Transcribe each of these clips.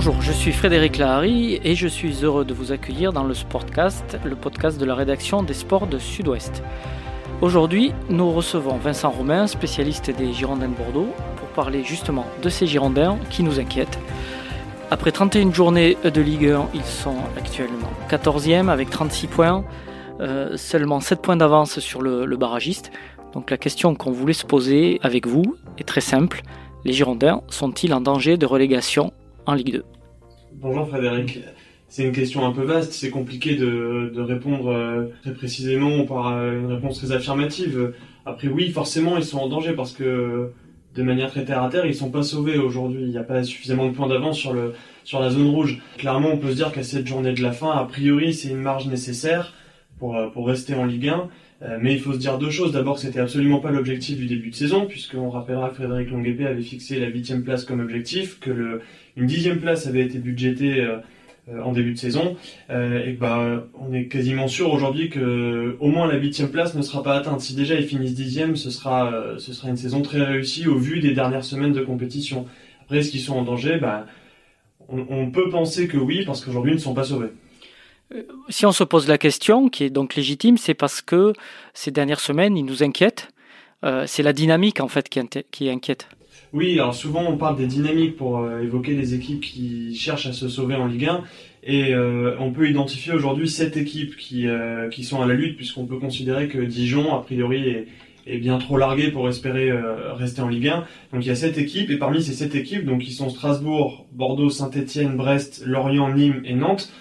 Bonjour, je suis Frédéric Lahari et je suis heureux de vous accueillir dans le Sportcast, le podcast de la rédaction des sports de Sud-Ouest. Aujourd'hui, nous recevons Vincent Romain, spécialiste des Girondins de Bordeaux, pour parler justement de ces Girondins qui nous inquiètent. Après 31 journées de Ligue 1, ils sont actuellement 14e avec 36 points, euh, seulement 7 points d'avance sur le, le barragiste. Donc la question qu'on voulait se poser avec vous est très simple. Les Girondins sont-ils en danger de relégation en Ligue 2 Bonjour Frédéric. C'est une question un peu vaste, c'est compliqué de, répondre euh, très précisément par euh, une réponse très affirmative. Après oui, forcément, ils sont en danger parce que de manière très terre à terre, ils sont pas sauvés aujourd'hui. Il n'y a pas suffisamment de points d'avance sur sur la zone rouge. Clairement, on peut se dire qu'à cette journée de la fin, a priori, c'est une marge nécessaire pour euh, pour rester en Ligue 1. mais il faut se dire deux choses. D'abord, c'était absolument pas l'objectif du début de saison, puisqu'on rappellera que Frédéric Longuepé avait fixé la huitième place comme objectif, que le, une dixième place avait été budgétée euh, euh, en début de saison euh, et bah on est quasiment sûr aujourd'hui que au moins la huitième place ne sera pas atteinte. Si déjà ils finissent dixième, ce sera ce sera une saison très réussie au vu des dernières semaines de compétition. Après, est-ce sont en danger? Bah, on, peut penser que oui parce qu'aujourd'hui ils ne sont pas sauvés. Si on se pose la question, qui est donc légitime, c'est parce que ces dernières semaines, ils nous inquiètent. C'est la dynamique en fait qui inquiète. Oui, alors souvent on parle des dynamiques pour euh, évoquer les équipes qui cherchent à se sauver en Ligue 1 et euh, on peut identifier aujourd'hui sept équipes qui, euh, qui sont à la lutte puisqu'on peut considérer que Dijon a priori est, bien trop largué pour espérer rester en Ligue 1. Donc il y a sept équipes et parmi ces sept équipes, donc qui sont Strasbourg, Bordeaux, Saint-Étienne, Brest, Lorient, Nîmes et Nantes,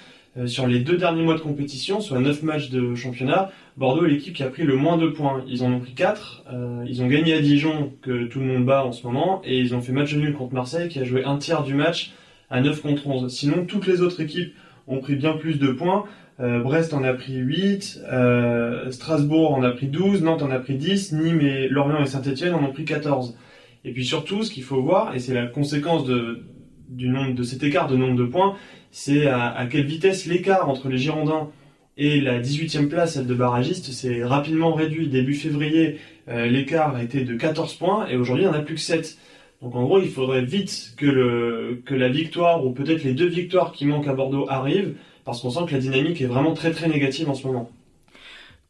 sur les deux derniers mois de compétition, soit neuf matchs de championnat, Bordeaux est l'équipe qui a pris le moins de points. Ils en ont pris 4. Euh, ils ont gagné à Dijon, que tout le monde bat en ce moment, et ils ont fait match nul contre Marseille, qui a joué un tiers du match à 9 contre 11. Sinon, toutes les autres équipes ont pris bien plus de points. Euh, Brest en a pris 8, euh, Strasbourg en a pris 12, Nantes en a pris 10, Nîmes et Lorient et Saint-Etienne en ont pris 14. Et puis surtout, ce qu'il faut voir, et c'est la conséquence de, du nombre de cet écart de nombre de points, c'est à, à quelle vitesse l'écart entre les Girondins et la 18e place, celle de barragiste, s'est rapidement réduit. Début février, euh, l'écart était de 14 points et aujourd'hui, il n'y en a plus que 7. Donc en gros, il faudrait vite que, le, que la victoire ou peut-être les deux victoires qui manquent à Bordeaux arrivent parce qu'on sent que la dynamique est vraiment très très négative en ce moment.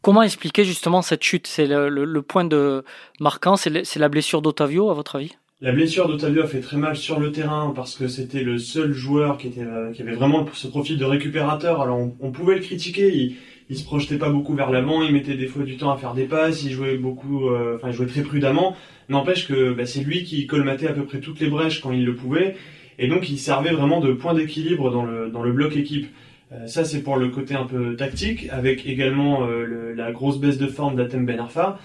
Comment expliquer justement cette chute? C'est le, point de marquant, c'est la blessure d'Otavio à votre avis? La blessure d'Otavio a fait très mal sur le terrain parce que c'était le seul joueur qui, était, euh, qui avait vraiment ce profil de récupérateur. Alors on, pouvait le critiquer, il, il se projetait pas beaucoup vers l'avant, il mettait des fois du temps à faire des passes, il jouait beaucoup, euh, enfin il jouait très prudemment. N'empêche que bah, c'est lui qui colmatait à peu près toutes les brèches quand il le pouvait, et donc il servait vraiment de point d'équilibre dans le, dans le bloc équipe. Euh, ça c'est pour le côté un peu tactique, avec également euh, la grosse baisse de forme d'Atem Ben Arfa,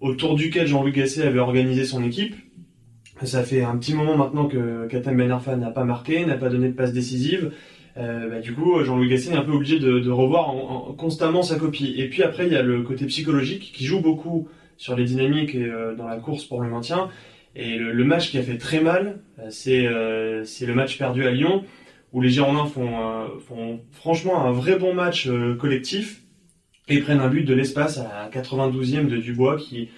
autour duquel Jean-Luc Gasset avait organisé son équipe. Ça fait un petit moment maintenant que Katem Ben Arfa n'a pas marqué, n'a pas donné de passe décisive. Euh, bah, du coup, Jean-Louis Gasset est un peu obligé de, revoir en, en, constamment sa copie. Et puis après, il y a le côté psychologique qui joue beaucoup sur les dynamiques et euh, dans la course pour le maintien. Et le, match qui a fait très mal, euh, c'est le match perdu à Lyon, où les Girondins font, franchement un vrai bon match collectif et prennent un but de l'espace à la 92e de Dubois qui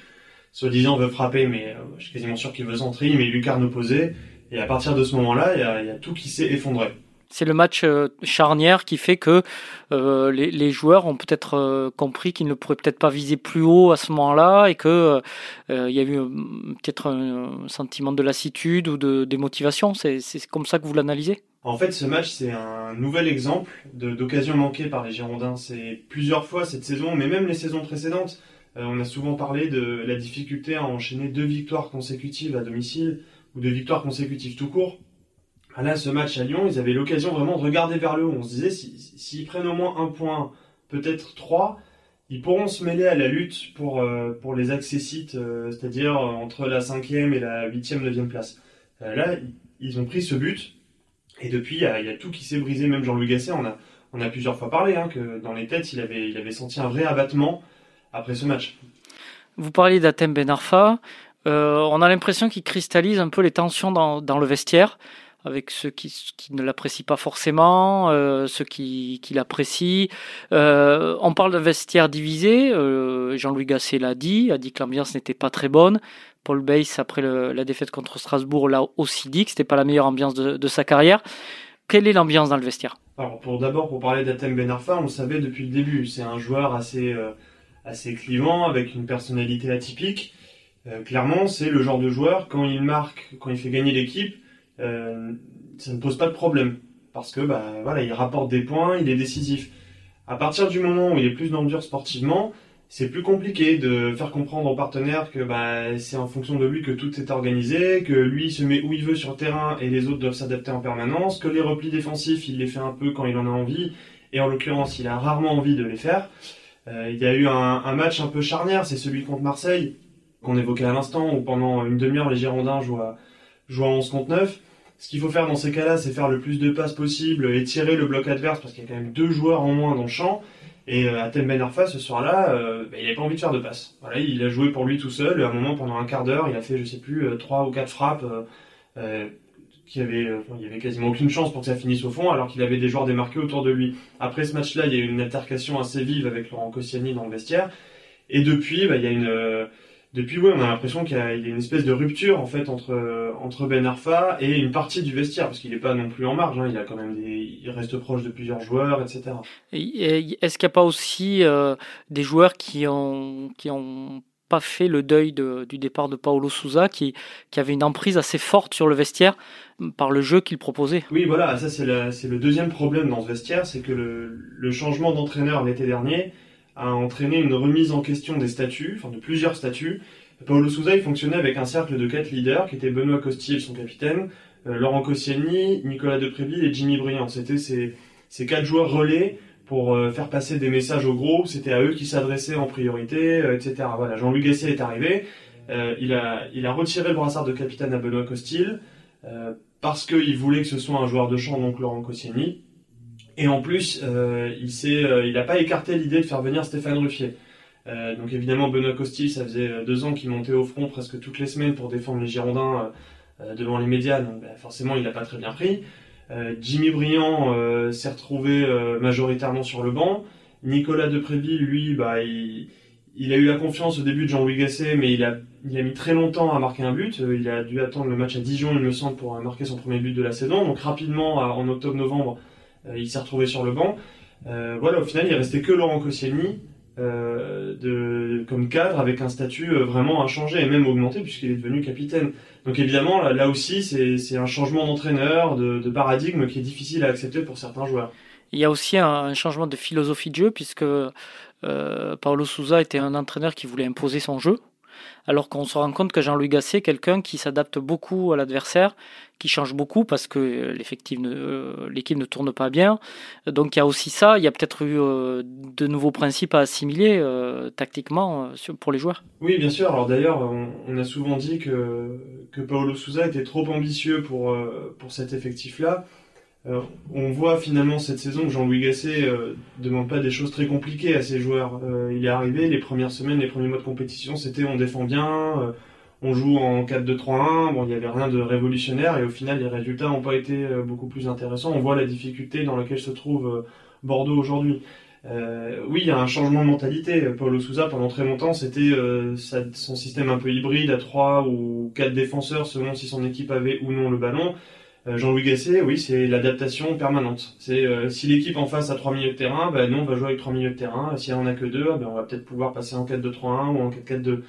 soi-disant veut frapper, mais euh, je suis quasiment sûr qu'il veut centrer, mais lucarne opposée. Et à partir de ce moment-là, il y a, tout qui s'est effondré. C'est le match euh, charnière qui fait que euh, les, joueurs ont peut-être euh, compris qu'ils ne pourraient peut-être pas viser plus haut à ce moment-là et que y a eu peut-être un, sentiment de lassitude ou de démotivation. C'est comme ça que vous l'analysez? En fait, ce match, c'est un nouvel exemple d'occasion manquée par les Girondins. C'est plusieurs fois cette saison, mais même les saisons précédentes on a souvent parlé de la difficulté à enchaîner deux victoires consécutives à domicile ou deux victoires consécutives tout court. Ah là, ce match à Lyon, ils avaient l'occasion vraiment de regarder vers le haut. On se disait, s'ils si, prennent au moins un point, peut-être trois, ils pourront se mêler à la lutte pour, euh, pour les accessites, euh, c'est-à-dire entre la cinquième et la huitième, neuvième place. Euh, là, ils ont pris ce but, et depuis, il y a, tout qui s'est brisé. Même Jean-Louis Gasset, on a, on a plusieurs fois parlé, hein, que dans les têtes, il avait, il avait senti un vrai abattement après ce match. Vous parliez d'Atem Ben Arfa. Euh, on a l'impression qu'il cristallise un peu les tensions dans, dans le vestiaire. Avec ceux qui, ne l'apprécient pas forcément, euh, ceux qui, l'apprécient. Euh, on parle de vestiaire divisé. Euh, Jean-Louis Gasset l'a dit, a dit que l'ambiance n'était pas très bonne. Paul Bass, après la défaite contre Strasbourg, l'a aussi dit que c'était pas la meilleure ambiance de, sa carrière. Quelle est l'ambiance dans le vestiaire? Alors, pour d'abord, pour parler d'Atem Ben Arfa, on le savait depuis le début. C'est un joueur assez, assez clivant, avec une personnalité atypique. clairement, c'est le genre de joueur, quand il marque, quand il fait gagner l'équipe, euh, ça ne pose pas de problème parce que bah voilà, il rapporte des points, il est décisif. À partir du moment où il est plus dans le dur sportivement, c'est plus compliqué de faire comprendre aux partenaires que bah, c'est en fonction de lui que tout est organisé, que lui se met où il veut sur le terrain et les autres doivent s'adapter en permanence, que les replis défensifs, il les fait un peu quand il en a envie, et en l'occurrence, il a rarement envie de les faire. Euh, il y a eu un, un, match un peu charnière, c'est celui contre Marseille, qu'on évoquait à l'instant, où pendant une demi-heure, les Girondins jouent à, jouent à 11 contre 9. Ce qu'il faut faire dans ces cas-là, c'est faire le plus de passes possible et tirer le bloc adverse parce qu'il y a quand même deux joueurs en moins dans le champ. Et euh, Atem Ben Arfa, ce soir-là, euh, bah, il n'avait pas envie de faire de passes. Voilà, il a joué pour lui tout seul. À un moment, pendant un quart d'heure, il a fait, je sais plus, euh, trois ou quatre frappes euh, qui avait, il y avait quasiment aucune chance pour que ça finisse au fond, alors qu'il avait des joueurs démarqués autour de lui. Après ce match-là, il y a eu une altercation assez vive avec Laurent Koscielny dans le vestiaire. Et depuis, bah, il y a une depuis, ouais, on a l'impression qu'il y, a une espèce de rupture en fait entre entre Ben Arfa et une partie du vestiaire, parce qu'il n'est pas non plus en marge. Hein, il a quand même des, il reste proche de plusieurs joueurs, etc. Est-ce qu'il n'y a pas aussi euh, des joueurs qui ont qui ont pas fait le deuil de, du départ de Paolo Souza, qui, qui avait une emprise assez forte sur le vestiaire par le jeu qu'il proposait? Oui, voilà, ça c'est le deuxième problème dans ce vestiaire, c'est que le, le changement d'entraîneur l'été dernier a entraîné une remise en question des statuts, enfin de plusieurs statuts. Paolo Souza, il fonctionnait avec un cercle de quatre leaders, qui étaient Benoît Costil, son capitaine, euh, Laurent Koscielny, Nicolas Depréville et Jimmy Briand. C'était ces, ces quatre joueurs relais pour euh, faire passer des messages au groupe. C'était à eux qui s'adressaient en priorité, euh, etc. Voilà, Jean-Louis Gasset est arrivé. il, a, il a retiré le brassard de capitaine à Benoît Costil parce qu'il voulait que ce soit un joueur de champ, donc Laurent Koscielny. Et en plus, euh, il s'est, euh, il n'a pas écarté l'idée de faire venir Stéphane Ruffier. Euh, donc évidemment, Benoît Costil, ça faisait deux ans qu'il montait au front presque toutes les semaines pour défendre les Girondins devant les médias. Donc bah, forcément, il n'a pas très bien pris. Jimmy Briand s'est retrouvé majoritairement sur le banc. Nicolas Depréville, lui, bah, il, a eu la confiance au début de Jean-Louis Gasset, mais il a, il a mis très longtemps à marquer un but. Il a dû attendre le match à Dijon, il me semble, pour marquer son premier but de la saison. Donc rapidement, en octobre-novembre, il s'est retrouvé sur le banc. Euh, voilà, au final, il restait que Laurent Koscielny euh, de, comme cadre avec un statut vraiment inchangé et même augmenté puisqu'il est devenu capitaine. Donc évidemment, là, aussi, c'est un changement d'entraîneur, de, de, paradigme qui est difficile à accepter pour certains joueurs. Il y a aussi un, changement de philosophie de jeu puisque euh, Paulo Souza était un entraîneur qui voulait imposer son jeu alors qu'on se rend compte que Jean-Louis Gasset est quelqu'un qui s'adapte beaucoup à l'adversaire, qui change beaucoup parce que euh, l'équipe ne tourne pas bien. Donc il y a aussi ça, il y a peut-être eu euh, de nouveaux principes à assimiler euh, tactiquement pour les joueurs. Oui, bien sûr. Alors d'ailleurs, on, a souvent dit que, que Paolo Souza était trop ambitieux pour, pour cet effectif-là. Euh, on voit finalement cette saison que Jean-Louis Gasset euh, demande pas des choses très compliquées à ses joueurs. Euh, il est arrivé, les premières semaines, les premiers mois de compétition, c'était on défend bien, on joue en 4-2-3-1, bon, il n'y avait rien de révolutionnaire et au final les résultats n'ont pas été beaucoup plus intéressants. On voit la difficulté dans laquelle se trouve Bordeaux aujourd'hui. oui, il y a un changement de mentalité. Paulo Souza, pendant très longtemps, c'était son système un peu hybride à 3 ou 4 défenseurs selon si son équipe avait ou non le ballon. Euh, Jean-Louis Gasset, oui, c'est l'adaptation permanente. C'est euh, si l'équipe en face a trois milieux de terrain, ben nous on va jouer avec trois milieux de terrain. Si elle en a que deux, ben on va peut-être pouvoir passer en 4-2-3-1 ou en 4-4-2.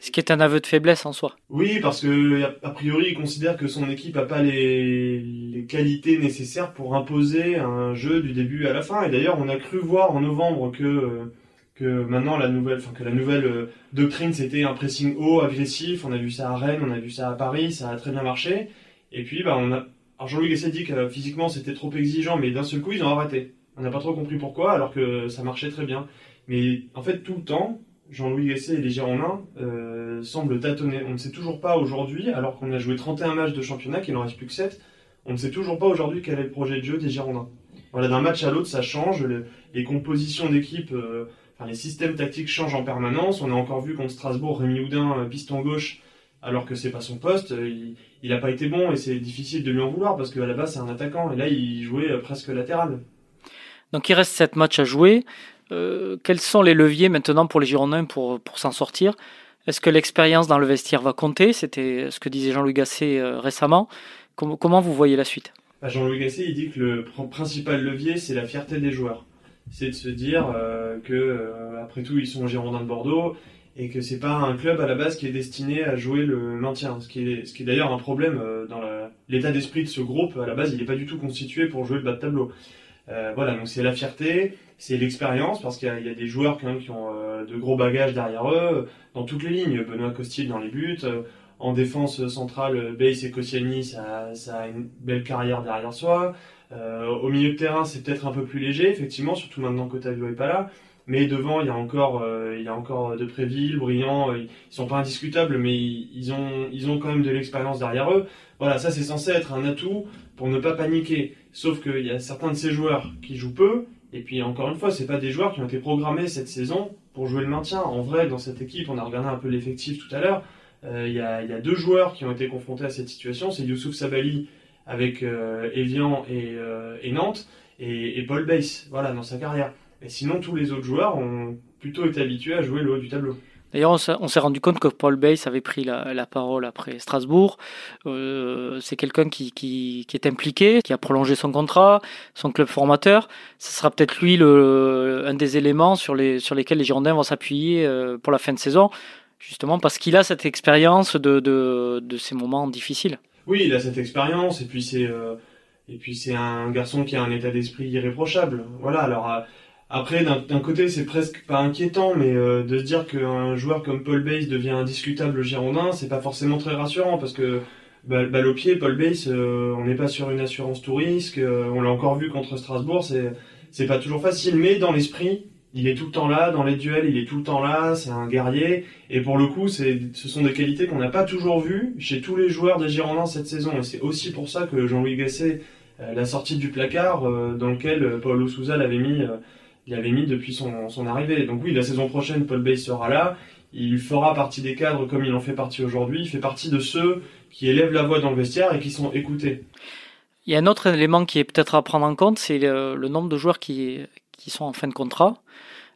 Ce qui est un aveu de faiblesse en soi. Oui, parce que a priori, il considère que son équipe a pas les, les qualités nécessaires pour imposer un jeu du début à la fin. Et d'ailleurs, on a cru voir en novembre que que maintenant la nouvelle, enfin que la nouvelle euh, doctrine c'était un pressing haut, agressif. On a vu ça à Rennes, on a vu ça à Paris, ça a très bien marché. Et puis, bah, on a, alors Jean-Louis Gasset dit que euh, physiquement c'était trop exigeant, mais d'un seul coup ils ont arrêté. On n'a pas trop compris pourquoi, alors que ça marchait très bien. Mais en fait tout le temps, Jean-Louis Gasset et les Girondins euh, semblent tâtonner. On ne sait toujours pas aujourd'hui, alors qu'on a joué 31 matchs de championnat, qu'il en reste plus que 7, on ne sait toujours pas aujourd'hui quel est le projet de jeu des Girondins. Voilà, d'un match à l'autre ça change, les compositions d'équipe, euh, les systèmes tactiques changent en permanence. On a encore vu contre Strasbourg, Rémi Houdin, piston gauche, alors que c'est pas son poste. N'a pas été bon et c'est difficile de lui en vouloir parce qu'à la base c'est un attaquant et là il jouait presque latéral. Donc il reste 7 matchs à jouer. quels sont les leviers maintenant pour les Girondins pour, pour s'en sortir? Est-ce que l'expérience dans le vestiaire va compter? C'était ce que disait Jean-Louis Gasset récemment. comment vous voyez la suite? Bah, Jean-Louis Gasset, il dit que le principal levier, c'est la fierté des joueurs. C'est de se dire euh, que, euh, après tout, ils sont Girondins de Bordeaux et que c'est pas un club à la base qui est destiné à jouer le maintien. Ce qui est, d'ailleurs un problème euh, dans l'état d'esprit de ce groupe. À la base, il n'est pas du tout constitué pour jouer le bas de tableau. voilà, donc c'est la fierté, c'est l'expérience, parce qu'il y, a des joueurs qui ont de gros bagages derrière eux, dans toutes les lignes. Benoît Costil dans les buts, en défense centrale, Bass et Koscielny, ça, a une belle carrière derrière soi. Euh, au milieu de terrain, c'est peut-être un peu plus léger, effectivement, surtout maintenant qu'Otavio est pas là. Mais devant, il y a encore, euh, il y a encore de Brillant. Euh, ils sont pas indiscutables, mais ils, ont, ils ont quand même de l'expérience derrière eux. Voilà, ça c'est censé être un atout pour ne pas paniquer. Sauf qu'il y a certains de ces joueurs qui jouent peu. Et puis encore une fois, c'est pas des joueurs qui ont été programmés cette saison pour jouer le maintien. En vrai, dans cette équipe, on a regardé un peu l'effectif tout à l'heure. Il y, a, deux joueurs qui ont été confrontés à cette situation. C'est Youssouf Sabali avec euh, Evian et, euh, Nantes et, Paul Bass, voilà, dans sa carrière. Et sinon, tous les autres joueurs ont plutôt été habitués à jouer le haut du tableau. D'ailleurs, on s'est rendu compte que Paul Bass avait pris la, la parole après Strasbourg. Euh, c'est quelqu'un qui, qui, qui, est impliqué, qui a prolongé son contrat, son club formateur. Ce sera peut-être lui le, un des éléments sur, les, sur lesquels les Girondins vont s'appuyer euh, pour la fin de saison, justement parce qu'il a cette expérience de, de, de ces moments difficiles. Oui, il a cette expérience et puis c'est euh, et puis c'est un garçon qui a un état d'esprit irréprochable. Voilà. Alors euh, après, d'un côté, c'est presque pas inquiétant, mais euh, de se dire qu'un joueur comme Paul Bass devient indiscutable girondin, c'est pas forcément très rassurant parce que balle au pied, Paul Bass, on n'est pas sur une assurance tout risque. on l'a encore vu contre Strasbourg, c'est c'est pas toujours facile, mais dans l'esprit, il est tout le temps là, dans les duels, il est tout le temps là, c'est un guerrier. Et pour le coup, c'est, ce sont des qualités qu'on n'a pas toujours vues chez tous les joueurs des Girondins cette saison. Et c'est aussi pour ça que Jean-Louis Gasset euh, l'a sorti du placard euh, dans lequel euh, Paulo Souza l'avait mis, l'avait mis depuis son, arrivée. Donc oui, la saison prochaine, Paul Bay sera là. Il fera partie des cadres comme il en fait partie aujourd'hui. Il fait partie de ceux qui élèvent la voix dans le vestiaire et qui sont écoutés. Il y a un autre élément qui est peut-être à prendre en compte, c'est le, nombre de joueurs qui, sont en fin de contrat.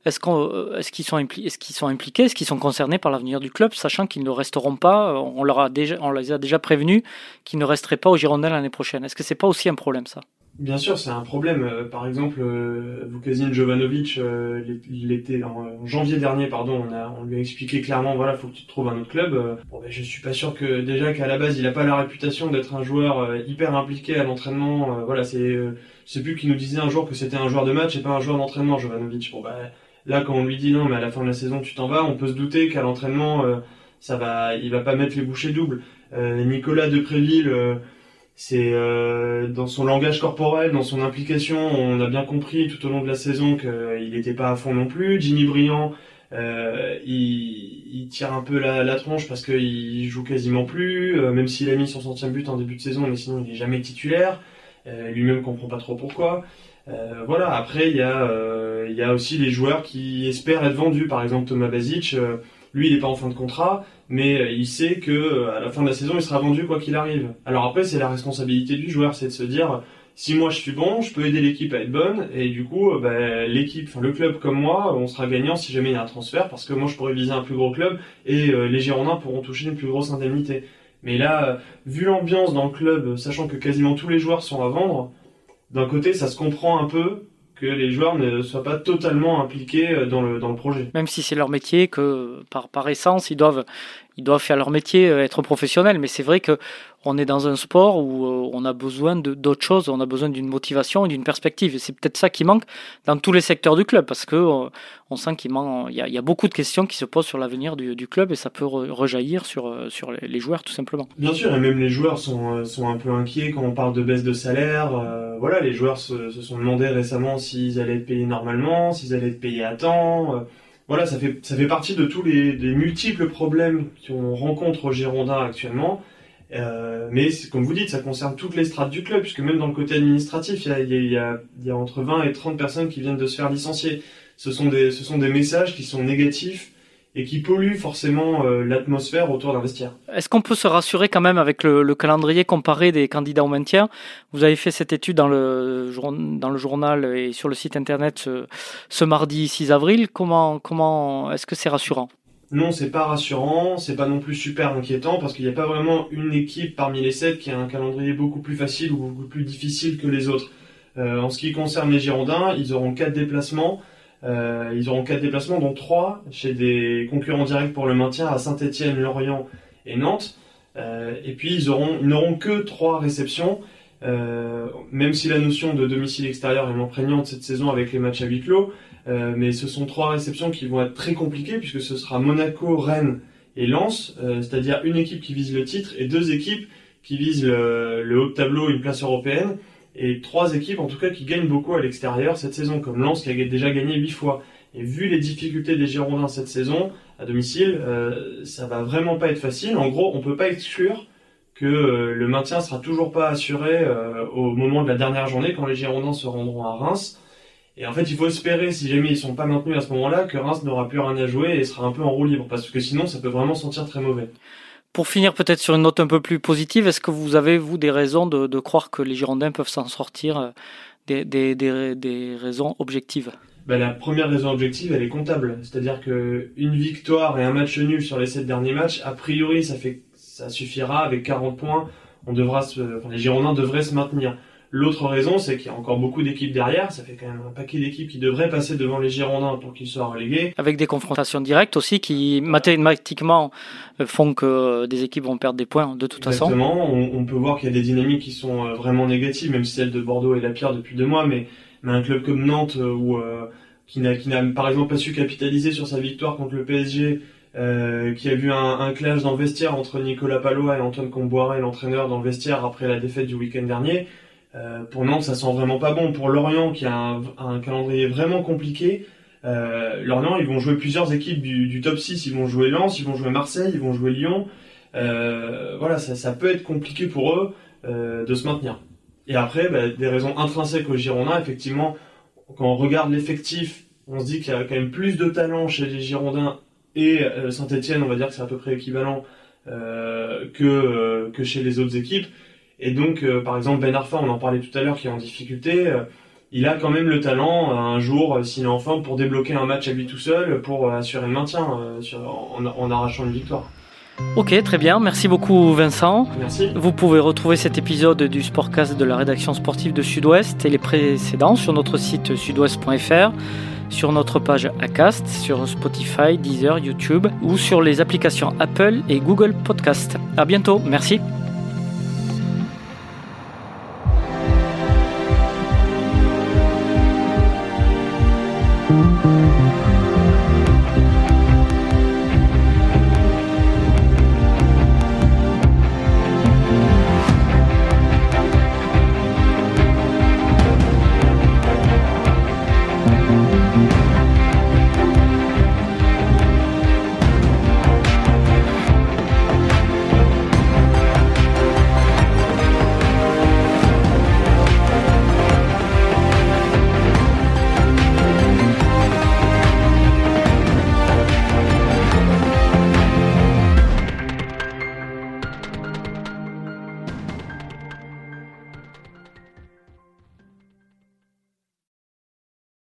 Est-ce qu'on, est-ce qu'ils sont, impliqués, est-ce qu'ils sont concernés par l'avenir du club, sachant qu'ils ne resteront pas, déjà, on les a déjà prévenus qu'ils ne resteraient pas au Girondin l'année prochaine? Est-ce que c'est pas aussi un problème ça? Bien sûr, c'est un problème. Euh, par exemple, euh, Vukasin Jovanovic, euh, était en janvier dernier, pardon, on, a, on lui a expliqué clairement, voilà, faut que tu te trouves un autre club. Bon, ben, je suis pas sûr que déjà qu'à la base, il a pas la réputation d'être un joueur hyper impliqué à l'entraînement. Voilà, c'est, sais plus qui nous disait un jour que c'était un joueur de match et pas un joueur d'entraînement, Jovanovic. Bon, ben, Là, quand on lui dit non, mais à la fin de la saison, tu t'en vas, on peut se douter qu'à l'entraînement, ça va, il va pas mettre les bouchées doubles. Nicolas Depréville, euh, c'est dans son langage corporel, dans son implication, on a bien compris tout au long de la saison qu'il n'était pas à fond non plus. Jimmy Briand, il, tire un peu la, tronche parce qu'il joue quasiment plus, même s'il a mis son centième but en début de saison, mais sinon il est jamais titulaire. Lui-même comprend pas trop pourquoi. Euh, voilà, après il y, a, euh, il aussi les joueurs qui espèrent être vendus. Par exemple Thomas Basic, euh, lui il n'est pas en fin de contrat, mais il sait que à la fin de la saison il sera vendu quoi qu'il arrive. Alors après c'est la responsabilité du joueur, c'est de se dire si moi je suis bon, je peux aider l'équipe à être bonne, et du coup bah, l'équipe, le club comme moi, on sera gagnant si jamais il y a un transfert, parce que moi je pourrais viser un plus gros club et les Girondins pourront toucher une plus grosse indemnité. Mais là, vu l'ambiance dans le club, sachant que quasiment tous les joueurs sont à vendre, d'un côté, ça se comprend un peu que les joueurs ne soient pas totalement impliqués euh, dans le, dans le projet. Même si c'est leur métier, que par, par essence, ils doivent, ils doivent faire leur métier, euh, être professionnels. Mais c'est vrai que on est dans un sport où euh, on a besoin d'autres choses, on a besoin d'une motivation et d'une perspective. Et c'est peut-être ça qui manque dans tous les secteurs du club, parce que on sent qu'il manque, il y, a, il y, a, beaucoup de questions qui se posent sur l'avenir du, du, club et ça peut rejaillir sur, sur les joueurs tout simplement. Bien sûr, et même les joueurs sont, sont un peu inquiets quand on parle de baisse de salaire. voilà, les joueurs se, se sont demandé récemment s'ils allaient être payés normalement, s'ils allaient être payés à temps voilà, ça fait, partie de tous les, multiples problèmes qu'on rencontre au Girondin actuellement. Euh, mais comme vous dites, ça concerne toutes les strates du club, puisque même dans le côté administratif, il y a, entre 20 et 30 personnes qui viennent de se faire licencier. Ce sont des messages qui sont négatifs et qui polluent forcément l'atmosphère autour d'un vestiaire. Est-ce qu'on peut se rassurer quand même avec le, calendrier comparé des candidats au maintien? Vous avez fait cette étude dans le, dans le journal et sur le site internet ce, mardi 6 avril. Comment, comment est-ce que c'est rassurant? Non, c'est pas rassurant, c'est pas non plus super inquiétant parce qu'il n'y a pas vraiment une équipe parmi les sept qui a un calendrier beaucoup plus facile ou beaucoup plus difficile que les autres. Euh, en ce qui concerne les Girondins, ils auront quatre déplacements. Euh, ils auront quatre déplacements, dont trois chez des concurrents directs pour le maintien à Saint-Étienne, Lorient et Nantes. Euh, et puis ils auront, ils n'auront que trois réceptions. même si la notion de domicile extérieur est moins prégnante cette saison avec les matchs à huis clos, euh, mais ce sont trois réceptions qui vont être très compliquées puisque ce sera Monaco, Rennes et Lens, euh, c'est-à-dire une équipe qui vise le titre et deux équipes qui visent le, le haut de tableau, une place européenne, et trois équipes en tout cas qui gagnent beaucoup à l'extérieur cette saison, comme Lens qui a déjà gagné huit fois. Et vu les difficultés des Girondins cette saison à domicile, euh, ça va vraiment pas être facile. En gros, on peut pas exclure que euh, le maintien sera toujours pas assuré au moment de la dernière journée quand les Girondins se rendront à Reims. Et en fait, il faut espérer, si jamais ils sont pas maintenus à ce moment-là, que Reims n'aura plus rien à jouer et sera un peu en roue libre, parce que sinon, ça peut vraiment sentir très mauvais. Pour finir peut-être sur une note un peu plus positive, est-ce que vous avez, vous, des raisons de, croire que les Girondins peuvent s'en sortir, euh, des, des, des, des raisons objectives? Ben, La première raison objective, elle est comptable. C'est-à-dire que une victoire et un match nul sur les sept derniers matchs, a priori, ça, fait, ça suffira. Avec 40 points, on devra se, les Girondins devraient se maintenir. L'autre raison, c'est qu'il y a encore beaucoup d'équipes derrière. Ça fait quand même un paquet d'équipes qui devraient passer devant les Girondins pour qu'ils soient relégués. Avec des confrontations directes aussi qui mathématiquement euh, font que des équipes vont perdre des points de toute façon. Exactement. On, peut voir qu'il y a des dynamiques qui sont euh, vraiment négatives, même si celle de Bordeaux est la pire depuis deux mois. Mais, mais un club comme Nantes, euh, où, qui n'a par exemple pas su capitaliser sur sa victoire contre le PSG, qui a vu un, un, clash dans le vestiaire entre Nicolas Palois et Antoine Comboiré, l'entraîneur, dans le vestiaire après la défaite du week-end dernier. Euh, pour Nantes, ça sent vraiment pas bon. Pour Lorient, qui a un, calendrier vraiment compliqué, euh, Lorient, ils vont jouer plusieurs équipes du, top 6. Ils vont jouer Lens, ils vont jouer Marseille, ils vont jouer Lyon. Euh, voilà, ça, peut être compliqué pour eux de se maintenir. Et après, bah, des raisons intrinsèques aux Girondins, effectivement, quand on regarde l'effectif, on se dit qu'il y a quand même plus de talent chez les Girondins et Saint-Etienne, on va dire que c'est à peu près équivalent que chez les autres équipes. Et donc, euh, par exemple, Ben Arfa, on en parlait tout à l'heure, qui est en difficulté, euh, il a quand même le talent, euh, un jour, s'il est en forme, pour débloquer un match à lui tout seul, pour assurer le maintien en, arrachant une victoire. Ok, très bien. Merci beaucoup, Vincent. Merci. Vous pouvez retrouver cet épisode du Sportcast de la rédaction sportive de Sud-Ouest et les précédents sur notre site sudouest.fr, sur notre page Acast, sur Spotify, Deezer, YouTube ou sur les applications Apple et Google Podcast. À bientôt. Merci.